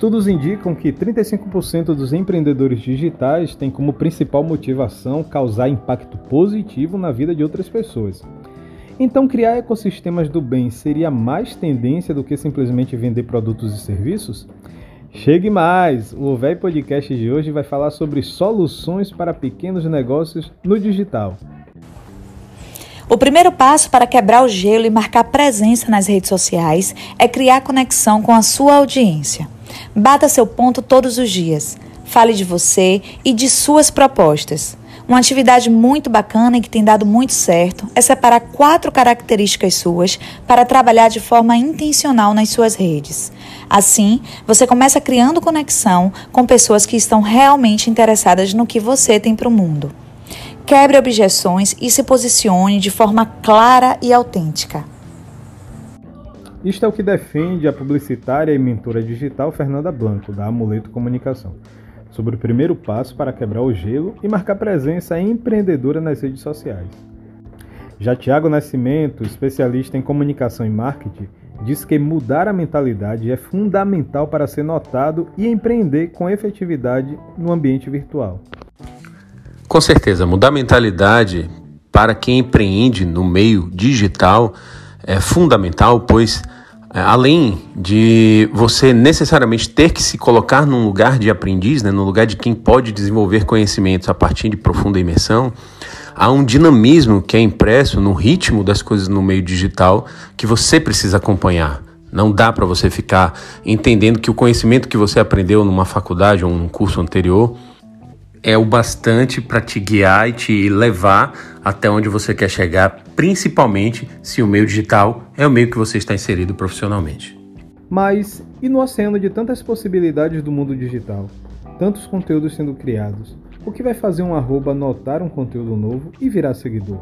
Estudos indicam que 35% dos empreendedores digitais têm como principal motivação causar impacto positivo na vida de outras pessoas. Então, criar ecossistemas do bem seria mais tendência do que simplesmente vender produtos e serviços? Chegue mais! O Véi Podcast de hoje vai falar sobre soluções para pequenos negócios no digital. O primeiro passo para quebrar o gelo e marcar presença nas redes sociais é criar conexão com a sua audiência. Bata seu ponto todos os dias. Fale de você e de suas propostas. Uma atividade muito bacana e que tem dado muito certo é separar quatro características suas para trabalhar de forma intencional nas suas redes. Assim, você começa criando conexão com pessoas que estão realmente interessadas no que você tem para o mundo. Quebre objeções e se posicione de forma clara e autêntica. Isto é o que defende a publicitária e mentora digital Fernanda Blanco, da Amuleto Comunicação, sobre o primeiro passo para quebrar o gelo e marcar presença empreendedora nas redes sociais. Já Tiago Nascimento, especialista em comunicação e marketing, diz que mudar a mentalidade é fundamental para ser notado e empreender com efetividade no ambiente virtual. Com certeza, mudar a mentalidade para quem empreende no meio digital é fundamental, pois além de você necessariamente ter que se colocar num lugar de aprendiz, né, no lugar de quem pode desenvolver conhecimentos a partir de profunda imersão, há um dinamismo que é impresso no ritmo das coisas no meio digital que você precisa acompanhar. Não dá para você ficar entendendo que o conhecimento que você aprendeu numa faculdade ou num curso anterior é o bastante para te guiar e te levar até onde você quer chegar, principalmente se o meio digital é o meio que você está inserido profissionalmente. Mas e no oceano de tantas possibilidades do mundo digital? Tantos conteúdos sendo criados. O que vai fazer um arroba notar um conteúdo novo e virar seguidor?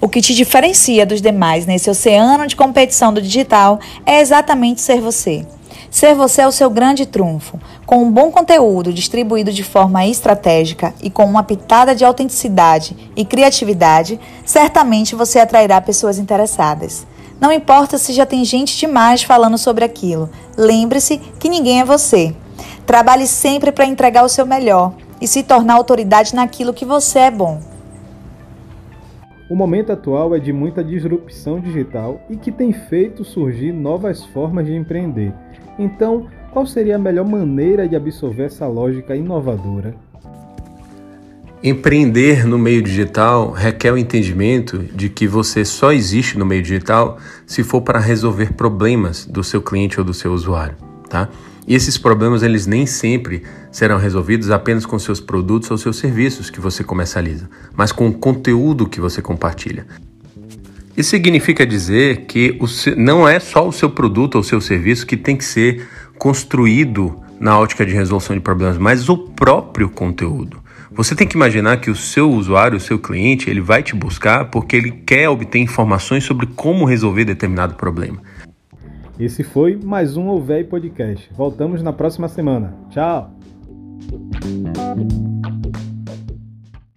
O que te diferencia dos demais nesse oceano de competição do digital é exatamente ser você. Ser você é o seu grande trunfo. Com um bom conteúdo distribuído de forma estratégica e com uma pitada de autenticidade e criatividade, certamente você atrairá pessoas interessadas. Não importa se já tem gente demais falando sobre aquilo, lembre-se que ninguém é você. Trabalhe sempre para entregar o seu melhor e se tornar autoridade naquilo que você é bom. O momento atual é de muita disrupção digital e que tem feito surgir novas formas de empreender. Então, qual seria a melhor maneira de absorver essa lógica inovadora? Empreender no meio digital requer o entendimento de que você só existe no meio digital se for para resolver problemas do seu cliente ou do seu usuário, tá? E esses problemas eles nem sempre serão resolvidos apenas com seus produtos ou seus serviços que você comercializa, mas com o conteúdo que você compartilha. Isso significa dizer que não é só o seu produto ou seu serviço que tem que ser construído na ótica de resolução de problemas, mas o próprio conteúdo. Você tem que imaginar que o seu usuário, o seu cliente, ele vai te buscar porque ele quer obter informações sobre como resolver determinado problema. Esse foi mais um Ouvei Podcast. Voltamos na próxima semana. Tchau!